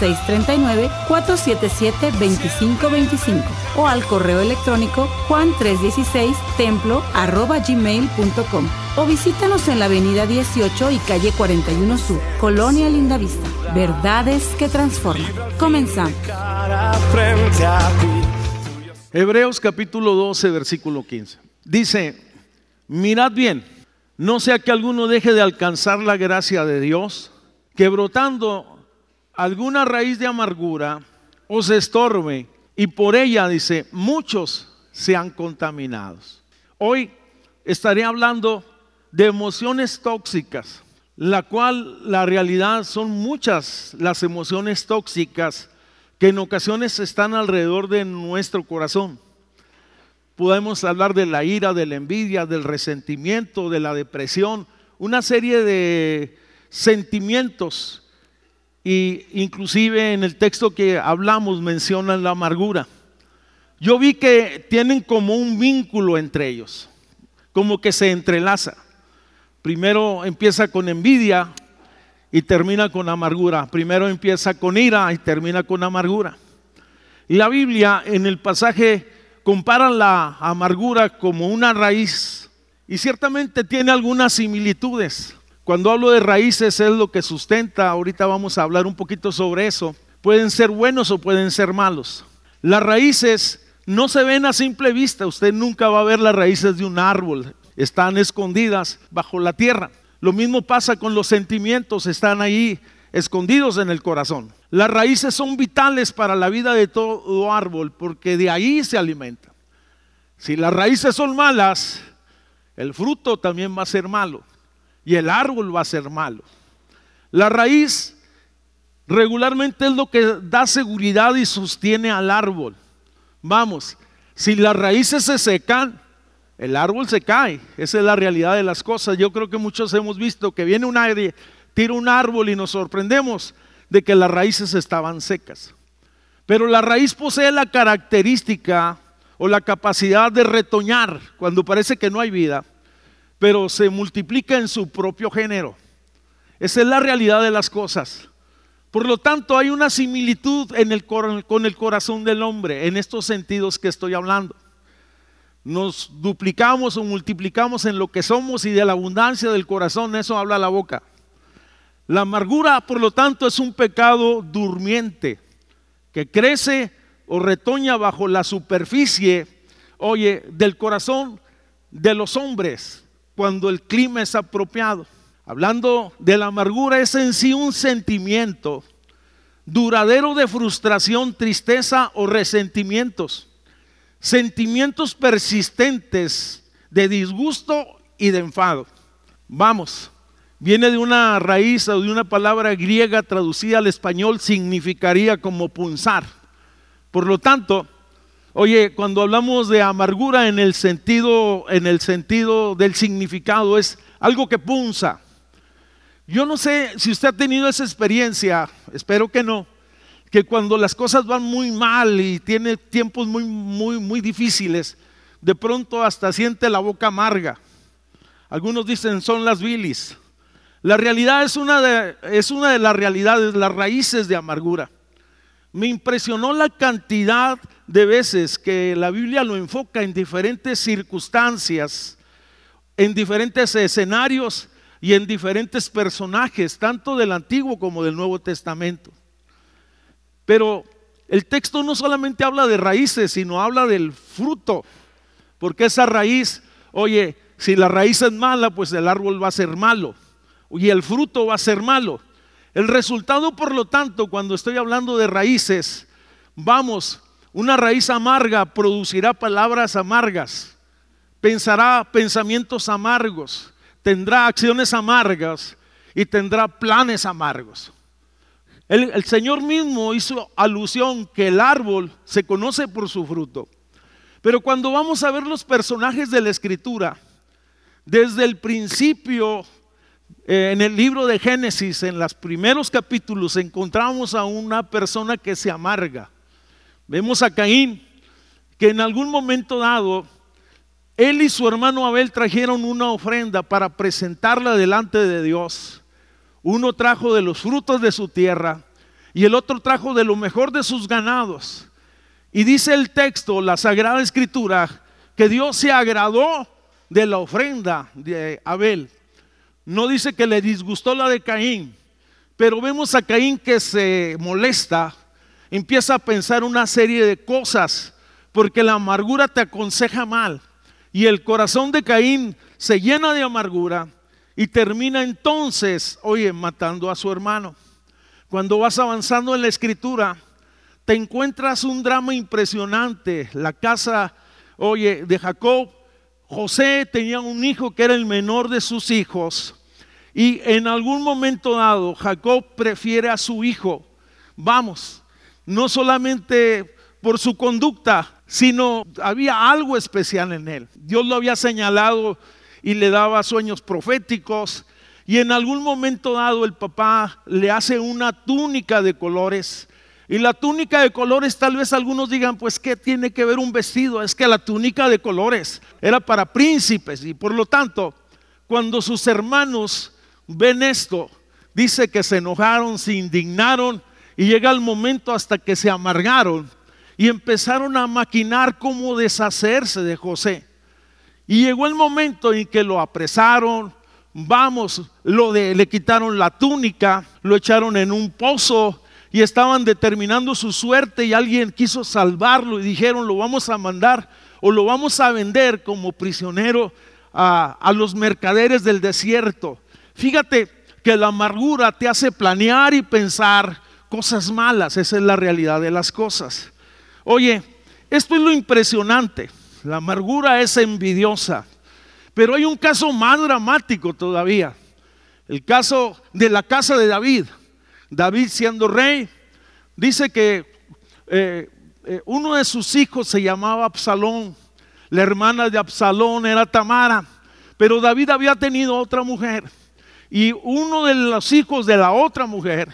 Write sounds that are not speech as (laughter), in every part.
639-477-2525 o al correo electrónico juan316templo gmail.com o visítanos en la avenida 18 y calle 41 Sur, Colonia Lindavista. Verdades que transforman. Comenzamos. Hebreos capítulo 12, versículo 15. Dice, mirad bien, no sea que alguno deje de alcanzar la gracia de Dios, que brotando alguna raíz de amargura os estorbe y por ella, dice, muchos sean contaminados. Hoy estaré hablando de emociones tóxicas, la cual la realidad son muchas las emociones tóxicas que en ocasiones están alrededor de nuestro corazón. Podemos hablar de la ira, de la envidia, del resentimiento, de la depresión, una serie de sentimientos y inclusive en el texto que hablamos mencionan la amargura. Yo vi que tienen como un vínculo entre ellos, como que se entrelaza. Primero empieza con envidia y termina con amargura. Primero empieza con ira y termina con amargura. Y la Biblia en el pasaje compara la amargura como una raíz y ciertamente tiene algunas similitudes. Cuando hablo de raíces es lo que sustenta, ahorita vamos a hablar un poquito sobre eso. Pueden ser buenos o pueden ser malos. Las raíces no se ven a simple vista, usted nunca va a ver las raíces de un árbol, están escondidas bajo la tierra. Lo mismo pasa con los sentimientos, están ahí escondidos en el corazón. Las raíces son vitales para la vida de todo árbol porque de ahí se alimenta. Si las raíces son malas, el fruto también va a ser malo y el árbol va a ser malo. La raíz regularmente es lo que da seguridad y sostiene al árbol. Vamos, si las raíces se secan, el árbol se cae. Esa es la realidad de las cosas. Yo creo que muchos hemos visto que viene un aire, tira un árbol y nos sorprendemos de que las raíces estaban secas. Pero la raíz posee la característica o la capacidad de retoñar cuando parece que no hay vida pero se multiplica en su propio género. Esa es la realidad de las cosas. Por lo tanto, hay una similitud con el corazón del hombre, en estos sentidos que estoy hablando. Nos duplicamos o multiplicamos en lo que somos y de la abundancia del corazón, eso habla la boca. La amargura, por lo tanto, es un pecado durmiente que crece o retoña bajo la superficie, oye, del corazón de los hombres cuando el clima es apropiado. Hablando de la amargura, es en sí un sentimiento duradero de frustración, tristeza o resentimientos. Sentimientos persistentes de disgusto y de enfado. Vamos, viene de una raíz o de una palabra griega traducida al español, significaría como punzar. Por lo tanto, Oye, cuando hablamos de amargura en el sentido, en el sentido del significado, es algo que punza. Yo no sé si usted ha tenido esa experiencia, espero que no, que cuando las cosas van muy mal y tiene tiempos muy, muy, muy difíciles, de pronto hasta siente la boca amarga. Algunos dicen son las bilis. La realidad es una de, es una de las realidades, las raíces de amargura. Me impresionó la cantidad veces que la Biblia lo enfoca en diferentes circunstancias, en diferentes escenarios y en diferentes personajes, tanto del Antiguo como del Nuevo Testamento. Pero el texto no solamente habla de raíces, sino habla del fruto, porque esa raíz, oye, si la raíz es mala, pues el árbol va a ser malo y el fruto va a ser malo. El resultado, por lo tanto, cuando estoy hablando de raíces, vamos, una raíz amarga producirá palabras amargas, pensará pensamientos amargos, tendrá acciones amargas y tendrá planes amargos. El, Señor mismo hizo alusión que el árbol se conoce por su fruto. Pero cuando vamos a ver los personajes de la escritura, desde el principio, eh, en el libro de Génesis, en los primeros capítulos, encontramos a una persona que se amarga Vemos a Caín que en algún momento dado, él y su hermano Abel trajeron una ofrenda para presentarla delante de Dios. Uno trajo de los frutos de su tierra y el otro trajo de lo mejor de sus ganados. Y dice el texto, la Sagrada Escritura, que Dios se agradó de la ofrenda de Abel. No dice que le disgustó la de Caín, pero vemos a Caín que se molesta, empieza a pensar una serie de cosas, porque la amargura te aconseja mal. Y el corazón de Caín se llena de amargura y termina entonces, oye, matando a su hermano. Cuando vas avanzando en la escritura, te encuentras un drama impresionante. La casa, oye, de Jacob, José tenía un hijo que era el menor de sus hijos. Y en algún momento dado, Jacob prefiere a su hijo. Vamos, no solamente por su conducta, sino había algo especial en él. Dios lo había señalado y le daba sueños proféticos y en algún momento dado el papá le hace una túnica de colores. Y la túnica de colores, tal vez algunos digan, pues ¿qué tiene que ver un vestido? Es que la túnica de colores era para príncipes y por lo tanto, cuando sus hermanos ven esto, dice que se enojaron, se indignaron y llega el momento hasta que se amargaron y empezaron a maquinar cómo deshacerse de José. Y llegó el momento en que lo apresaron, vamos, lo de, le quitaron la túnica, lo echaron en un pozo y estaban determinando su suerte y alguien quiso salvarlo y dijeron lo vamos a mandar o lo vamos a vender como prisionero a, a los mercaderes del desierto. Fíjate que la amargura te hace planear y pensar cosas malas, esa es la realidad de las cosas. Oye, esto es lo impresionante, la amargura es envidiosa. Pero hay un caso más dramático todavía. El caso de la casa de David. David siendo rey, dice que eh, eh, uno de sus hijos se llamaba Absalón. La hermana de Absalón era Tamara. Pero David había tenido otra mujer. Y uno de los hijos de la otra mujer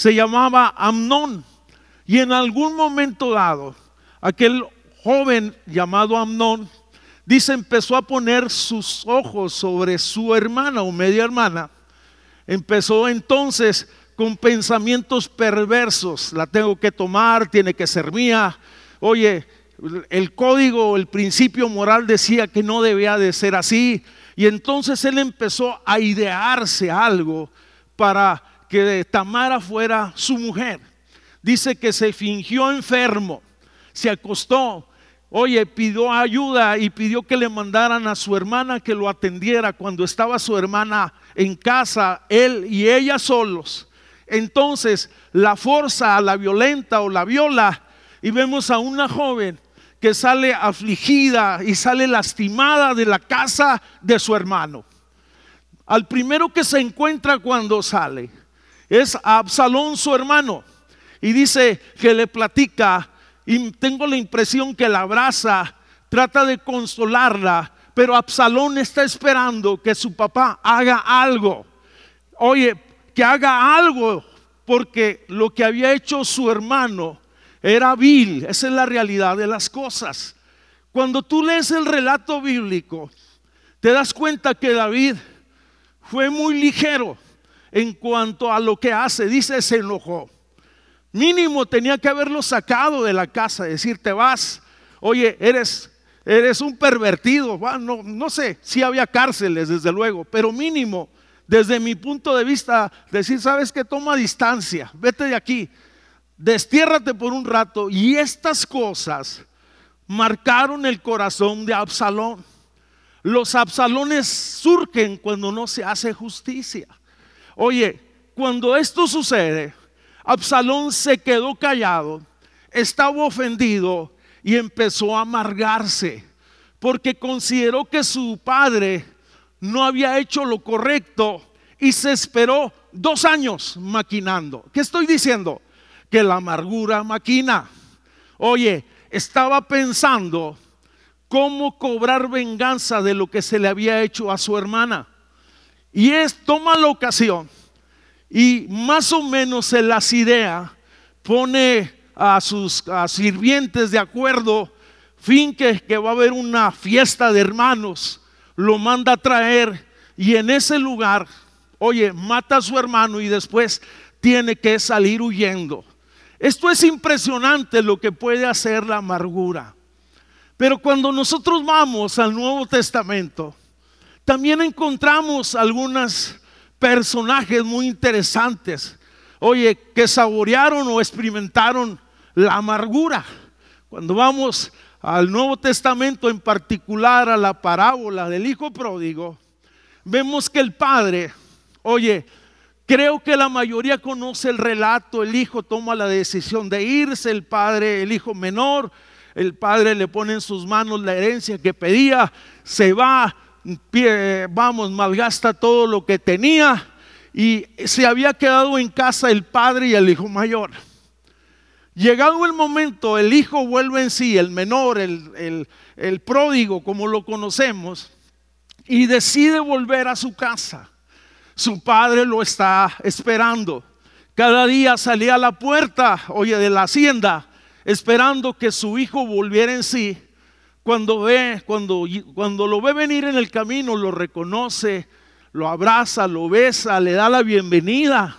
se llamaba Amnón. Y en algún momento dado, aquel joven llamado Amnón dice, empezó a poner sus ojos sobre su hermana o media hermana. Empezó entonces con pensamientos perversos, la tengo que tomar, tiene que ser mía. Oye, el código, el principio moral decía que no debía de ser así. Y entonces él empezó a idearse algo para que Tamara fuera su mujer. Dice que se fingió enfermo, se acostó, Oye, pidió ayuda y pidió que le mandaran a su hermana que lo atendiera cuando estaba su hermana en casa, él y ella solos. Entonces la fuerza, la violenta o la viola y vemos a una joven que sale afligida y sale lastimada de la casa de su hermano. Al primero que se encuentra cuando sale es a Absalón su hermano y dice que le platica y tengo la impresión que la abraza, trata de consolarla, pero Absalón está esperando que su papá haga algo. Oye, que haga algo, porque lo que había hecho su hermano era vil. Esa es la realidad de las cosas. Cuando tú lees el relato bíblico, te das cuenta que David fue muy ligero en cuanto a lo que hace. Dice, se enojó. Mínimo tenía que haberlo sacado de la casa, decir, te vas, oye, eres, eres un pervertido. no, no sé si había cárceles, desde luego, pero mínimo, desde mi punto de vista, decir, sabes que toma distancia, vete de aquí, destiérrate por un rato. Y estas cosas marcaron el corazón de Absalón. Los Absalones surgen cuando no se hace justicia. Oye, cuando esto sucede, Absalón se quedó callado, estaba ofendido y empezó a amargarse porque consideró que su padre no había hecho lo correcto y se esperó dos años maquinando. ¿Qué estoy diciendo? Que la amargura maquina. Oye, estaba pensando cómo cobrar venganza de lo que se le había hecho a su hermana. Y es, toma la ocasión y más o menos en las ideas pone a sus sirvientes de acuerdo, fin que, que va a haber una fiesta de hermanos, lo manda a traer y en ese lugar, oye, mata a su hermano y después tiene que salir huyendo. Esto es impresionante lo que puede hacer la amargura. Pero cuando nosotros vamos al Nuevo Testamento, también encontramos algunos personajes muy interesantes, oye, que saborearon o experimentaron la amargura. Cuando vamos al Nuevo Testamento, en particular a la parábola del Hijo Pródigo, vemos que el Padre, oye, creo que la mayoría conoce el relato, el Hijo toma la decisión de irse, el Padre, el Hijo menor, el Padre le pone en sus manos la herencia que pedía, se va, vamos, malgasta todo lo que tenía y se había quedado en casa el Padre y el Hijo mayor. Llegado el momento, el hijo vuelve en sí, el menor, el, el, pródigo, como lo conocemos, y decide volver a su casa. Su padre lo está esperando. Cada día salía a la puerta, oye, de la hacienda, esperando que su hijo volviera en sí. Cuando ve, cuando, cuando lo ve venir en el camino, lo reconoce, lo abraza, lo besa, le da la bienvenida.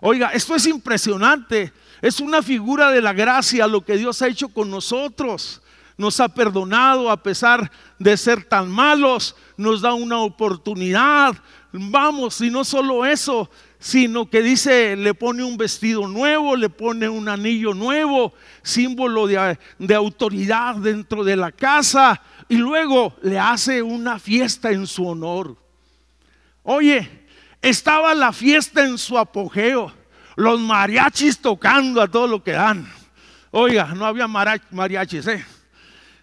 Oiga, esto es impresionante. Es una figura de la gracia lo que Dios ha hecho con nosotros. Nos ha perdonado a pesar de ser tan malos. Nos da una oportunidad. Vamos, y no solo eso, sino que dice, le pone un vestido nuevo, le pone un anillo nuevo, símbolo de, de, autoridad dentro de la casa, y luego le hace una fiesta en su honor. Oye, estaba la fiesta en su apogeo los mariachis tocando a todo lo que dan. Oiga, no había mariachis, ¿eh?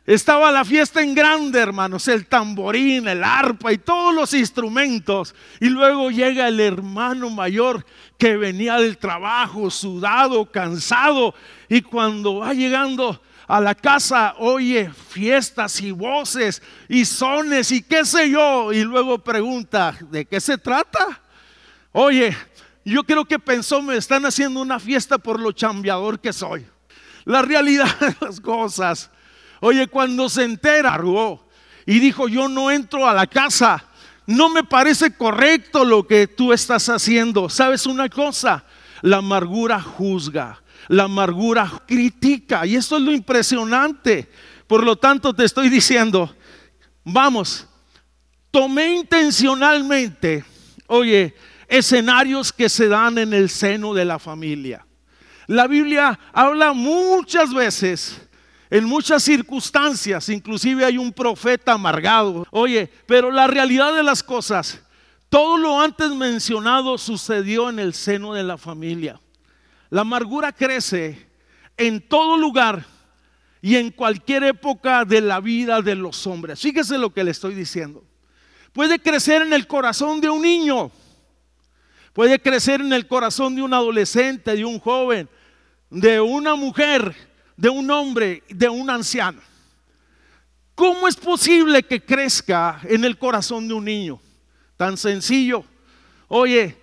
Estaba la fiesta en grande, hermanos, el tamborín, el arpa y todos los instrumentos. Y luego llega el hermano mayor que venía del trabajo, sudado, cansado. Y cuando va llegando a la casa, oye fiestas y voces y sones y qué sé yo. Y luego pregunta, ¿de qué se trata? Oye, yo creo que pensó, me están haciendo una fiesta por lo chambeador que soy. La realidad de las cosas. Oye, cuando se entera, y dijo, yo no entro a la casa. No me parece correcto lo que tú estás haciendo. ¿Sabes una cosa? La amargura juzga, la amargura critica. Y esto es lo impresionante. Por lo tanto, te estoy diciendo, vamos, tomé intencionalmente, oye, escenarios que se dan en el seno de la familia. La Biblia habla muchas veces, en muchas circunstancias, inclusive hay un profeta amargado. Oye, pero la realidad de las cosas, todo lo antes mencionado sucedió en el seno de la familia. La amargura crece en todo lugar y en cualquier época de la vida de los hombres. Fíjese lo que le estoy diciendo. Puede crecer en el corazón de un niño puede crecer en el corazón de un adolescente, de un joven, de una mujer, de un hombre, de un anciano. ¿Cómo es posible que crezca en el corazón de un niño? Tan sencillo. Oye,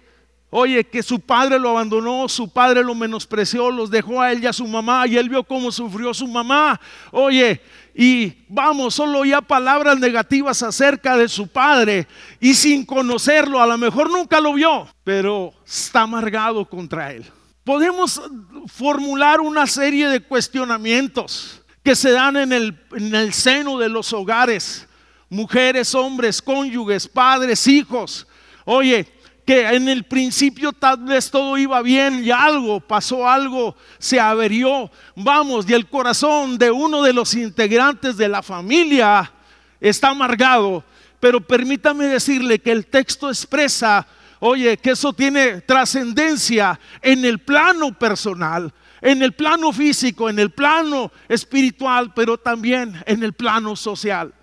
oye, que su padre lo abandonó, su padre lo menospreció, los dejó a él y a su mamá, y él vio cómo sufrió su mamá. Oye, y vamos, solo oía palabras negativas acerca de su padre y sin conocerlo, a lo mejor nunca lo vio, pero está amargado contra él. Podemos formular una serie de cuestionamientos que se dan en el, en el seno de los hogares, mujeres, hombres, cónyuges, padres, hijos. Oye, que en el principio tal vez todo iba bien y algo, pasó algo, se averió. Vamos, y el corazón de uno de los integrantes de la familia está amargado. Pero permítame decirle que el texto expresa, oye, que eso tiene trascendencia en el plano personal, en el plano físico, en el plano espiritual, pero también en el plano social.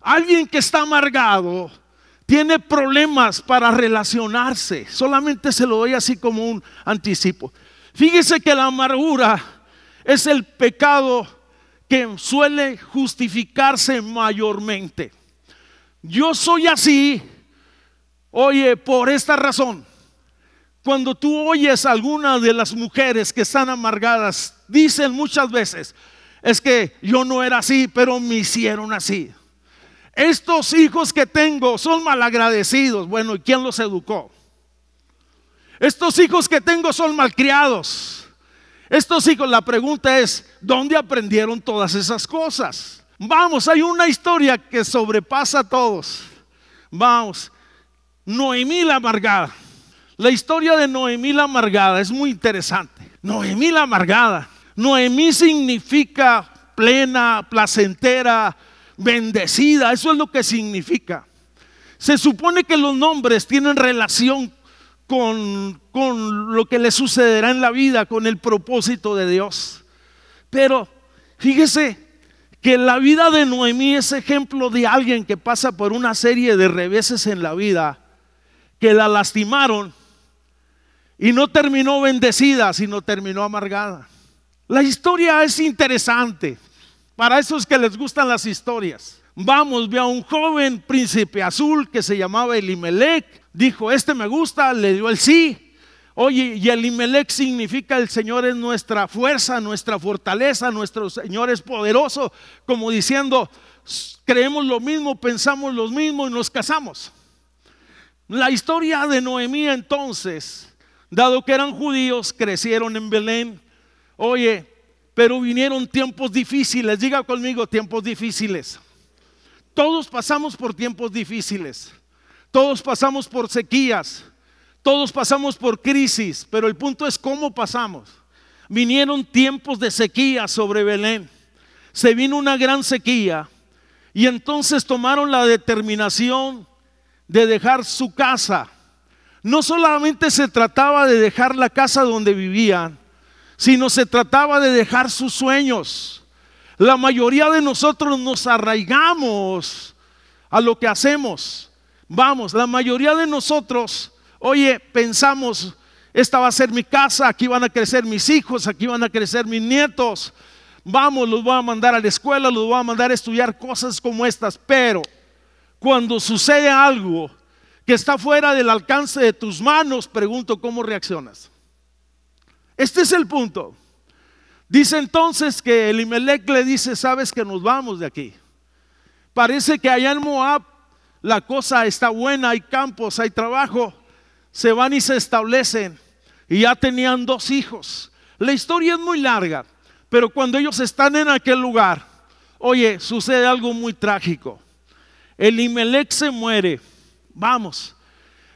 Alguien que está amargado tiene problemas para relacionarse. Solamente se lo doy así como un anticipo. Fíjese que la amargura es el pecado que suele justificarse mayormente. Yo soy así, oye, por esta razón. Cuando tú oyes a alguna de las mujeres que están amargadas, dicen muchas veces, es que yo no era así, pero me hicieron así. Estos hijos que tengo son malagradecidos. Bueno, ¿y quién los educó? Estos hijos que tengo son malcriados. Estos hijos, la pregunta es, ¿dónde aprendieron todas esas cosas? Vamos, hay una historia que sobrepasa a todos. Vamos, Noemí la amargada. La historia de Noemí la amargada es muy interesante. Noemí la amargada. Noemí significa plena, placentera, bendecida. Eso es lo que significa. Se supone que los nombres tienen relación con, con lo que le sucederá en la vida, con el propósito de Dios. Pero fíjese que la vida de Noemí es ejemplo de alguien que pasa por una serie de reveses en la vida, que la lastimaron y no terminó bendecida, sino terminó amargada. La historia es interesante. Para esos que les gustan las historias. Vamos, ve a un joven príncipe azul que se llamaba Elimelech. Dijo, este me gusta, le dio el sí. Oye, y Elimelech significa el Señor es nuestra fuerza, nuestra fortaleza, nuestro Señor es poderoso. Como diciendo, creemos lo mismo, pensamos lo mismo y nos casamos. La historia de Noemí entonces, dado que eran judíos, crecieron en Belén. Oye, pero vinieron tiempos difíciles. Diga conmigo, tiempos difíciles. Todos pasamos por tiempos difíciles. Todos pasamos por sequías. Todos pasamos por crisis. Pero el punto es cómo pasamos. Vinieron tiempos de sequía sobre Belén. Se vino una gran sequía. Y entonces tomaron la determinación de dejar su casa. No solamente se trataba de dejar la casa donde vivían, sino se trataba de dejar sus sueños. La mayoría de nosotros nos arraigamos a lo que hacemos. Vamos, la mayoría de nosotros, oye, pensamos, esta va a ser mi casa, aquí van a crecer mis hijos, aquí van a crecer mis nietos. Vamos, los voy a mandar a la escuela, los voy a mandar a estudiar cosas como estas. Pero cuando sucede algo que está fuera del alcance de tus manos, pregunto cómo reaccionas. Este es el punto. Dice entonces que Elimelech le dice, sabes que nos vamos de aquí. Parece que allá en Moab la cosa está buena, hay campos, hay trabajo. Se van y se establecen. Y ya tenían dos hijos. La historia es muy larga, pero cuando ellos están en aquel lugar, oye, sucede algo muy trágico. Elimelech se muere. Vamos.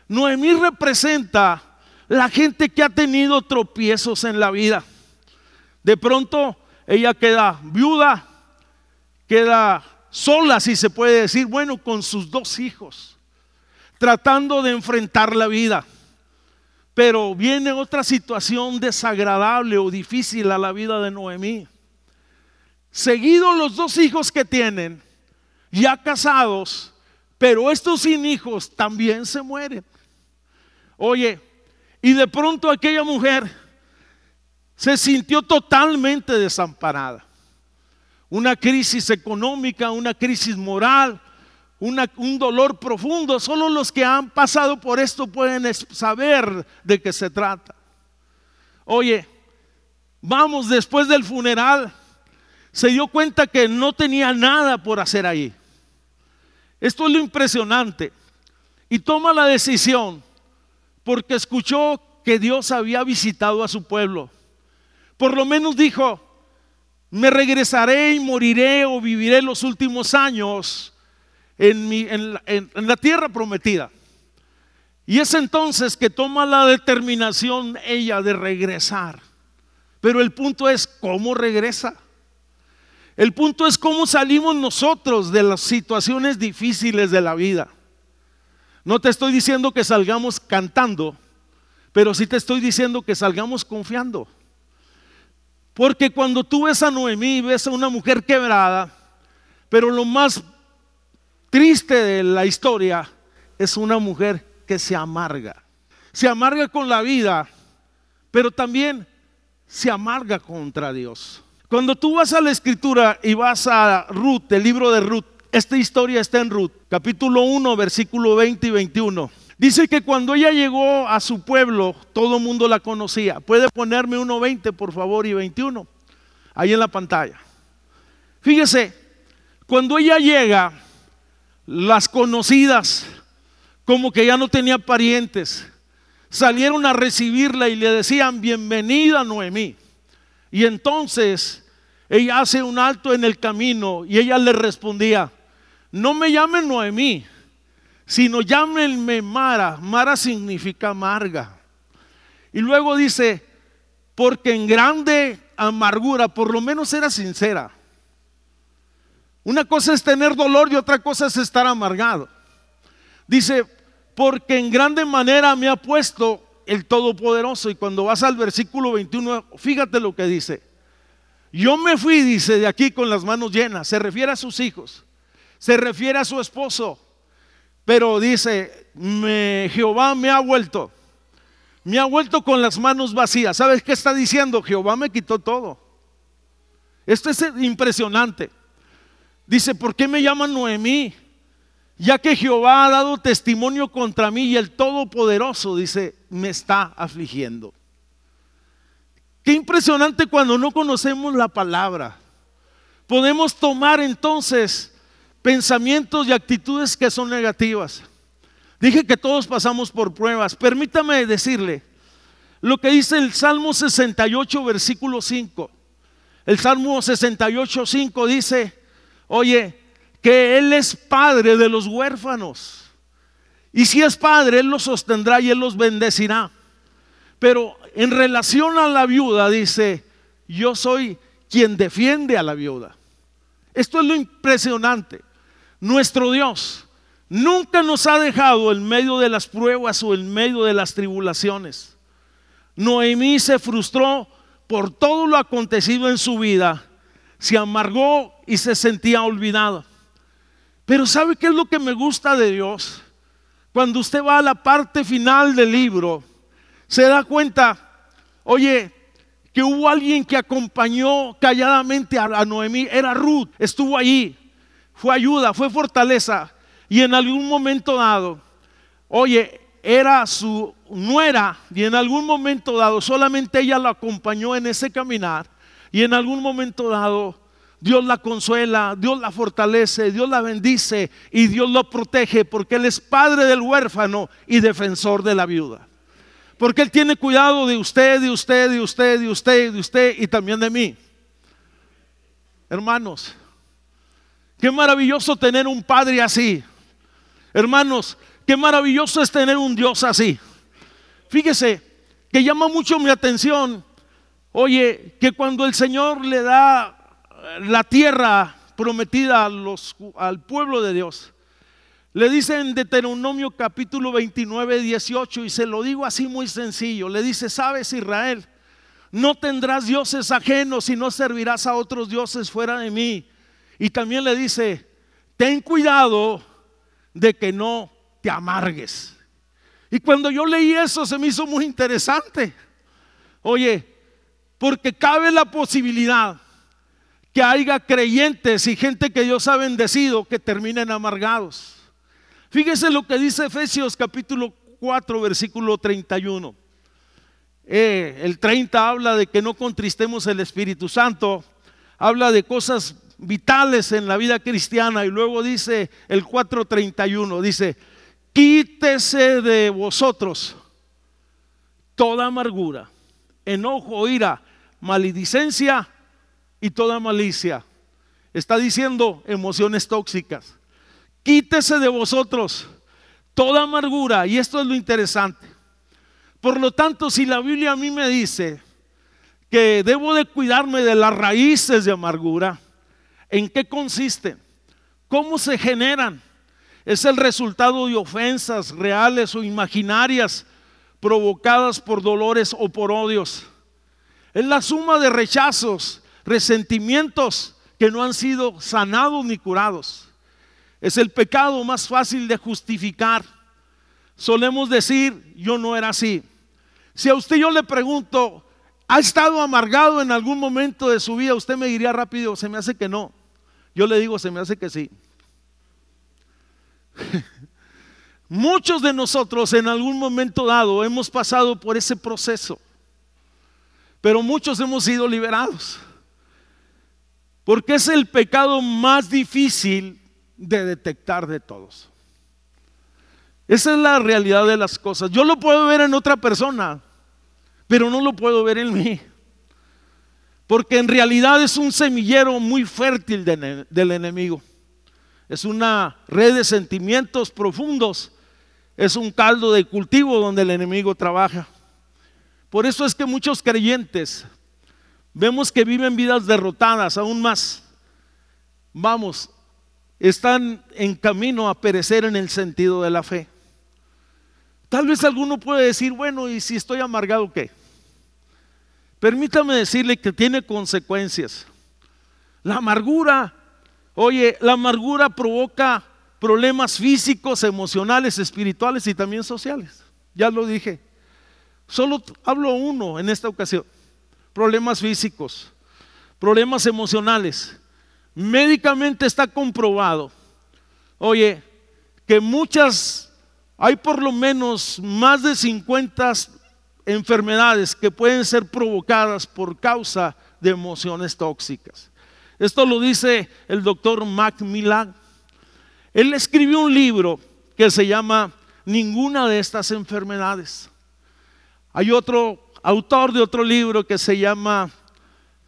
Noemí representa la gente que ha tenido tropiezos en la vida. De pronto ella queda viuda, queda sola, si se puede decir, bueno, con sus dos hijos, tratando de enfrentar la vida. Pero viene otra situación desagradable o difícil a la vida de Noemí. Seguido los dos hijos que tienen, ya casados, pero estos sin hijos también se mueren. Oye, y de pronto aquella mujer se sintió totalmente desamparada. Una crisis económica, una crisis moral, un dolor profundo. Solo los que han pasado por esto pueden saber de qué se trata. Oye, vamos, después del funeral, se dio cuenta que no tenía nada por hacer ahí. Esto es lo impresionante. Y toma la decisión porque escuchó que Dios había visitado a su pueblo. Por lo menos dijo, me regresaré y moriré o viviré los últimos años en, en la tierra prometida. Y es entonces que toma la determinación ella de regresar. Pero el punto es cómo regresa. El punto es cómo salimos nosotros de las situaciones difíciles de la vida. No te estoy diciendo que salgamos cantando, pero sí te estoy diciendo que salgamos confiando. Porque cuando tú ves a Noemí, ves a una mujer quebrada, pero lo más triste de la historia es una mujer que se amarga. Se amarga con la vida, pero también se amarga contra Dios. Cuando tú vas a la escritura y vas a Ruth, el libro de Ruth, esta historia está en Ruth, capítulo 1, versículo 20 y 21. Dice que cuando ella llegó a su pueblo, todo el mundo la conocía. Puede ponerme 1.20 por favor y 21, ahí en la pantalla. Fíjese, cuando ella llega, las conocidas, como que ya no tenía parientes, salieron a recibirla y le decían, bienvenida Noemí. Y entonces ella hace un alto en el camino y ella le respondía, no me llamen Noemí, sino llámenme Mara. Mara significa amarga. Y luego dice, porque en grande amargura, por lo menos era sincera. Una cosa es tener dolor y otra cosa es estar amargado. Dice, porque en grande manera me ha puesto el Todopoderoso. Y cuando vas al versículo 21, fíjate lo que dice. Yo me fui, dice, de aquí con las manos llenas. Se refiere a sus hijos, se refiere a su esposo. Pero dice, me, Jehová me ha vuelto, me ha vuelto con las manos vacías. ¿Sabes qué está diciendo? Jehová me quitó todo. Esto es impresionante. Dice, ¿por qué me llaman Noemí? Ya que Jehová ha dado testimonio contra mí y el Todopoderoso, dice, me está afligiendo. Qué impresionante cuando no conocemos la palabra. Podemos tomar entonces pensamientos y actitudes que son negativas. Dije que todos pasamos por pruebas. Permítame decirle lo que dice el Salmo 68, versículo 5. El Salmo 68, 5 dice, oye, que Él es padre de los huérfanos. Y si es padre, Él los sostendrá y Él los bendecirá. Pero en relación a la viuda, dice, yo soy quien defiende a la viuda. Esto es lo impresionante. Nuestro Dios nunca nos ha dejado en medio de las pruebas o en medio de las tribulaciones. Noemí se frustró por todo lo acontecido en su vida, se amargó y se sentía olvidada. Pero ¿sabe qué es lo que me gusta de Dios? Cuando usted va a la parte final del libro, se da cuenta, oye, que hubo alguien que acompañó calladamente a, Noemí, era Ruth, estuvo allí, fue ayuda, fue fortaleza. Y en algún momento dado, oye, era su nuera y en algún momento dado solamente ella la acompañó en ese caminar y en algún momento dado Dios la consuela, Dios la fortalece, Dios la bendice y Dios lo protege porque Él es padre del huérfano y defensor de la viuda. Porque Él tiene cuidado de usted, de usted, de usted, de usted, de usted y también de mí. Hermanos, qué maravilloso tener un padre así. Hermanos, qué maravilloso es tener un Dios así. Fíjese que llama mucho mi atención, oye, que cuando el Señor le da la tierra prometida al pueblo de Dios. Le dice en Deuteronomio capítulo 29, 18, y se lo digo así muy sencillo, le dice, sabes Israel, no tendrás dioses ajenos y no servirás a otros dioses fuera de mí. Y también le dice, ten cuidado de que no te amargues. Y cuando yo leí eso se me hizo muy interesante. Oye, porque cabe la posibilidad que haya creyentes y gente que Dios ha bendecido que terminen amargados. Fíjese lo que dice Efesios capítulo 4, versículo 31. Eh, el 30 habla de que no contristemos el Espíritu Santo, habla de cosas vitales en la vida cristiana y luego dice el 4.31, dice, quítese de vosotros toda amargura, enojo, ira, maledicencia y toda malicia. Está diciendo emociones tóxicas. Quítese de vosotros toda amargura. Y esto es lo interesante. Por lo tanto, si la Biblia a mí me dice que debo de cuidarme de las raíces de amargura, ¿en qué consisten? ¿Cómo se generan? Es el resultado de ofensas reales o imaginarias provocadas por dolores o por odios. Es la suma de rechazos resentimientos que no han sido sanados ni curados. Es el pecado más fácil de justificar. Solemos decir, yo no era así. Si a usted yo le pregunto, ¿ha estado amargado en algún momento de su vida? Usted me diría rápido, se me hace que no. Yo le digo, se me hace que sí. (laughs) Muchos de nosotros en algún momento dado hemos pasado por ese proceso, pero muchos hemos sido liberados. Porque es el pecado más difícil de detectar de todos. Esa es la realidad de las cosas. Yo lo puedo ver en otra persona, pero no lo puedo ver en mí. Porque en realidad es un semillero muy fértil del enemigo. Es una red de sentimientos profundos. Es un caldo de cultivo donde el enemigo trabaja. Por eso es que muchos creyentes vemos que viven vidas derrotadas aún más. Vamos, están en camino a perecer en el sentido de la fe. Tal vez alguno puede decir, bueno, ¿y si estoy amargado qué? Permítame decirle que tiene consecuencias. La amargura, oye, la amargura provoca problemas físicos, emocionales, espirituales y también sociales. Ya lo dije. Solo hablo uno en esta ocasión. Problemas físicos, problemas emocionales. Médicamente está comprobado, oye, que muchas hay por lo menos más de 50 enfermedades que pueden ser provocadas por causa de emociones tóxicas. Esto lo dice el doctor Macmillan. Él escribió un libro que se llama Ninguna de estas enfermedades. Hay otro autor de otro libro que se llama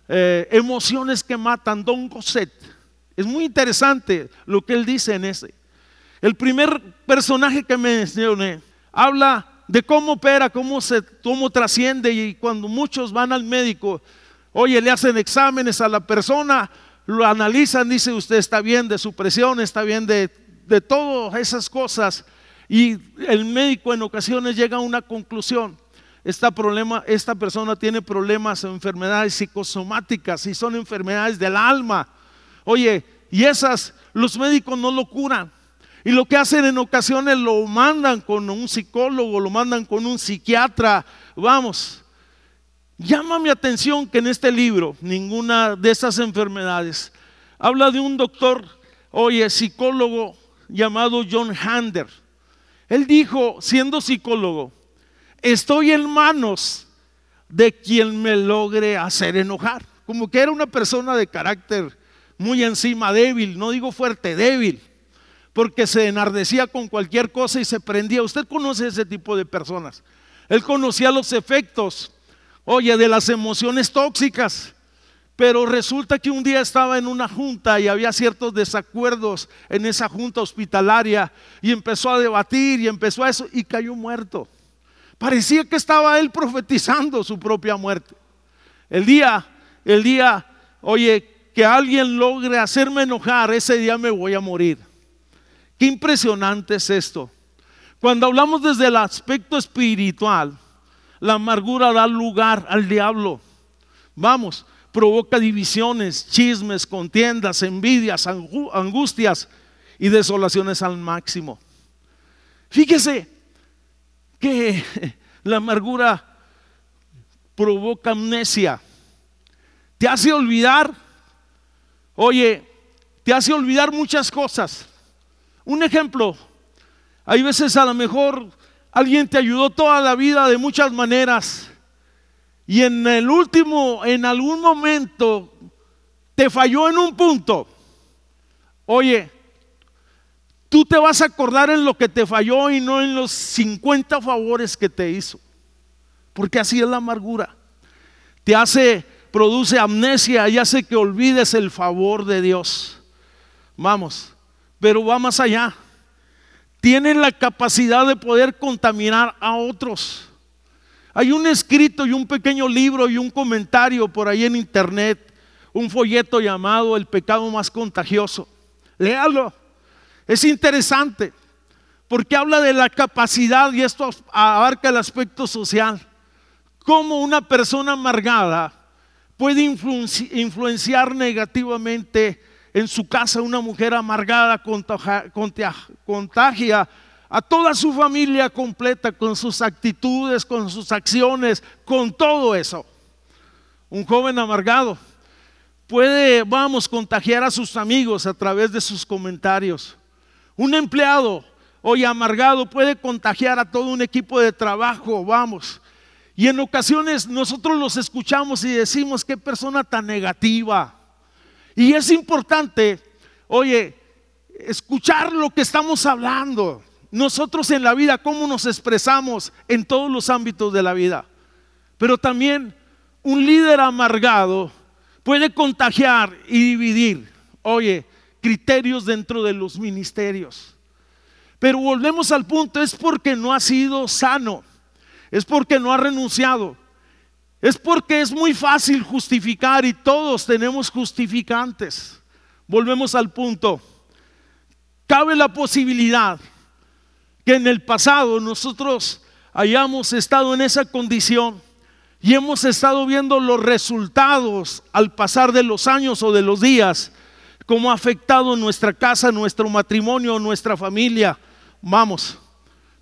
eh, Emociones que matan, Don Gosset. Es muy interesante lo que él dice en ese. El primer personaje que mencioné habla de cómo opera, cómo se, trasciende y cuando muchos van al médico, oye, le hacen exámenes a la persona, lo analizan, dice usted está bien de su presión, está bien de, de todas esas cosas y el médico en ocasiones llega a una conclusión. Esta, persona tiene problemas o enfermedades psicosomáticas y son enfermedades del alma. Oye, y esas los médicos no lo curan. Y lo que hacen en ocasiones lo mandan con un psicólogo, lo mandan con un psiquiatra. Vamos, llama mi atención que en este libro, ninguna de esas enfermedades, habla de un doctor, oye, psicólogo llamado John Hander. Él dijo, siendo psicólogo, estoy en manos de quien me logre hacer enojar. Como que era una persona de carácter muy encima débil, no digo fuerte, débil porque se enardecía con cualquier cosa y se prendía. Usted conoce ese tipo de personas. Él conocía los efectos, oye, de las emociones tóxicas. Pero resulta que un día estaba en una junta y había ciertos desacuerdos en esa junta hospitalaria y empezó a debatir y empezó a eso y cayó muerto. Parecía que estaba él profetizando su propia muerte. El día, el día, oye, que alguien logre hacerme enojar, ese día me voy a morir. Qué impresionante es esto. Cuando hablamos desde el aspecto espiritual, la amargura da lugar al diablo. Vamos, provoca divisiones, chismes, contiendas, envidias, angustias y desolaciones al máximo. Fíjese que la amargura provoca amnesia. Te hace olvidar, oye, te hace olvidar muchas cosas. Un ejemplo, hay veces a lo mejor alguien te ayudó toda la vida de muchas maneras y en el último, en algún momento, te falló en un punto. Oye, tú te vas a acordar en lo que te falló y no en los 50 favores que te hizo. Porque así es la amargura. Te hace, produce amnesia y hace que olvides el favor de Dios. Vamos, pero va más allá. Tienen la capacidad de poder contaminar a otros. Hay un escrito y un pequeño libro y un comentario por ahí en internet, un folleto llamado El pecado más contagioso. Léalo. Es interesante porque habla de la capacidad y esto abarca el aspecto social. Cómo una persona amargada puede influenciar negativamente en su casa una mujer amargada contagia a toda su familia completa con sus actitudes, con sus acciones, con todo eso. Un joven amargado puede, vamos, contagiar a sus amigos a través de sus comentarios. Un empleado, hoy amargado puede contagiar a todo un equipo de trabajo, vamos. Y en ocasiones nosotros los escuchamos y decimos, qué persona tan negativa. Y es importante, oye, escuchar lo que estamos hablando. Nosotros en la vida, cómo nos expresamos en todos los ámbitos de la vida. Pero también un líder amargado puede contagiar y dividir, oye, criterios dentro de los ministerios. Pero volvemos al punto, es porque no ha sido sano, es porque no ha renunciado, es porque es muy fácil justificar y todos tenemos justificantes. Volvemos al punto, cabe la posibilidad que en el pasado nosotros hayamos estado en esa condición y hemos estado viendo los resultados al pasar de los años o de los días, cómo ha afectado nuestra casa, nuestro matrimonio, nuestra familia. Vamos,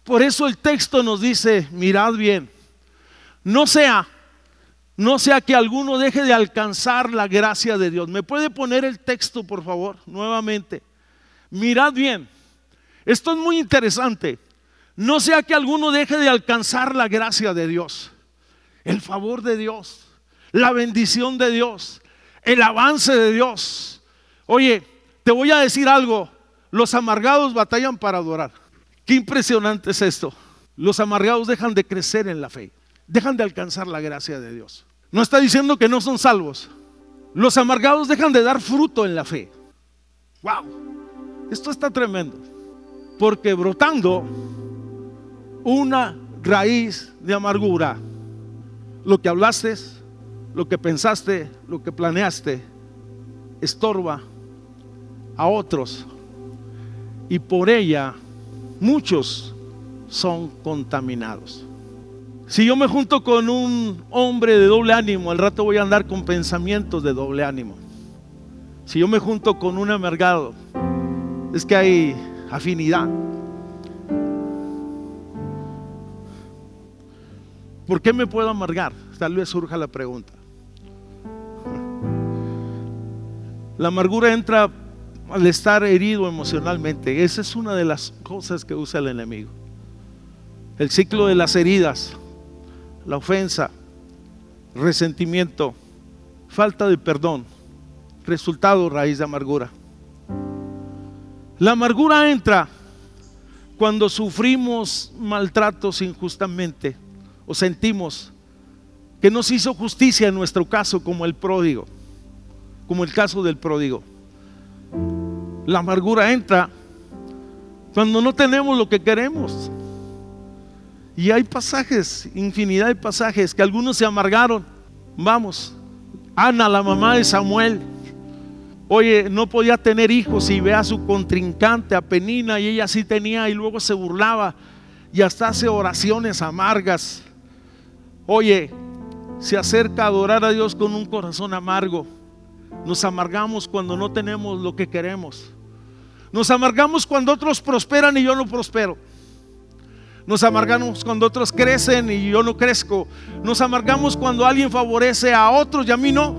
por eso el texto nos dice, mirad bien, no sea, no sea que alguno deje de alcanzar la gracia de Dios. ¿Me puede poner el texto, por favor, nuevamente? Mirad bien, esto es muy interesante. No sea que alguno deje de alcanzar la gracia de Dios, el favor de Dios, la bendición de Dios, el avance de Dios. Oye, te voy a decir algo, los amargados batallan para adorar. Qué impresionante es esto. Los amargados dejan de crecer en la fe, dejan de alcanzar la gracia de Dios. No está diciendo que no son salvos. Los amargados dejan de dar fruto en la fe. Wow, esto está tremendo. Porque brotando una raíz de amargura. Lo que hablaste, lo que pensaste, lo que planeaste, estorba a otros. Y por ella muchos son contaminados. Si yo me junto con un hombre de doble ánimo, al rato voy a andar con pensamientos de doble ánimo. Si yo me junto con un amargado, es que hay afinidad. ¿Por qué me puedo amargar? Tal vez surja la pregunta. La amargura entra al estar herido emocionalmente. Esa es una de las cosas que usa el enemigo. El ciclo de las heridas, la ofensa, resentimiento, falta de perdón, resultado raíz de amargura. La amargura entra cuando sufrimos maltratos injustamente o sentimos que nos hizo justicia en nuestro caso como el pródigo, como el caso del pródigo. La amargura entra cuando no tenemos lo que queremos. Y hay pasajes, infinidad de pasajes, que algunos se amargaron. Vamos, Ana, la mamá de Samuel, oye, no podía tener hijos y ve a su contrincante, a Penina, y ella sí tenía y luego se burlaba y hasta hace oraciones amargas. Oye, se acerca a adorar a Dios con un corazón amargo. Nos amargamos cuando no tenemos lo que queremos. Nos amargamos cuando otros prosperan y yo no prospero. Nos amargamos cuando otros crecen y yo no crezco. Nos amargamos cuando alguien favorece a otros y a mí no.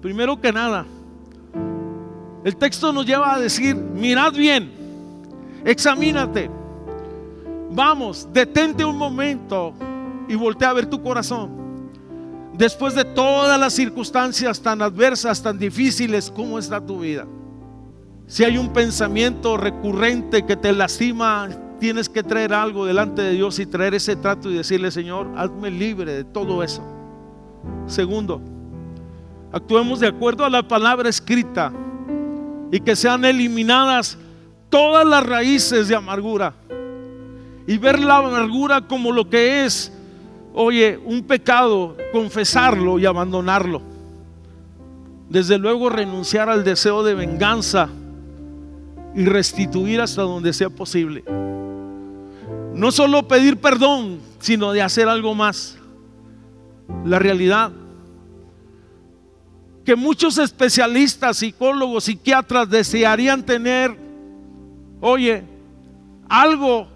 Primero que nada, el texto nos lleva a decir, mirad bien, examínate. Vamos, detente un momento y voltea a ver tu corazón. Después de todas las circunstancias tan adversas, tan difíciles, ¿cómo está tu vida? Si hay un pensamiento recurrente que te lastima, tienes que traer algo delante de Dios y traer ese trato y decirle, Señor, hazme libre de todo eso. Segundo, actuemos de acuerdo a la palabra escrita y que sean eliminadas todas las raíces de amargura y ver la amargura como lo que es oye, un pecado, confesarlo y abandonarlo. Desde luego renunciar al deseo de venganza y restituir hasta donde sea posible. No solo pedir perdón, sino de hacer algo más. La realidad que muchos especialistas, psicólogos, psiquiatras desearían tener, oye, algo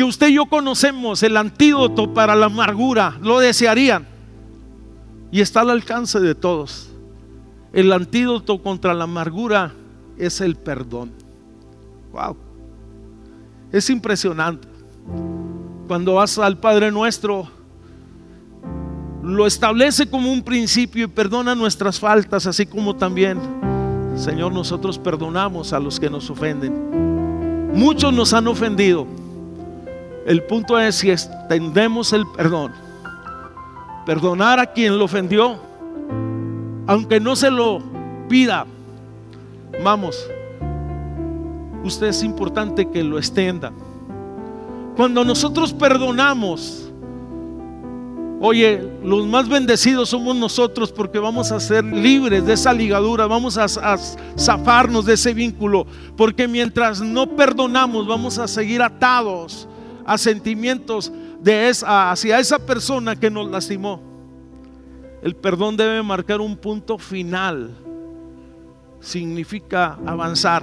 que usted y yo conocemos, el antídoto para la amargura, lo desearían. Y está al alcance de todos. El antídoto contra la amargura es el perdón. Wow. Es impresionante. Cuando vas al Padre Nuestro, lo establece como un principio y perdona nuestras faltas, así como también, Señor, nosotros perdonamos a los que nos ofenden. Muchos nos han ofendido. El punto es si extendemos el perdón, perdonar a quien lo ofendió, aunque no se lo pida. Vamos, usted es importante que lo extienda. Cuando nosotros perdonamos, Oye, los más bendecidos somos nosotros porque vamos a ser libres de esa ligadura, vamos a, zafarnos de ese vínculo, porque mientras no perdonamos vamos a seguir atados a sentimientos de esa, hacia esa persona que nos lastimó. El perdón debe marcar un punto final, significa avanzar.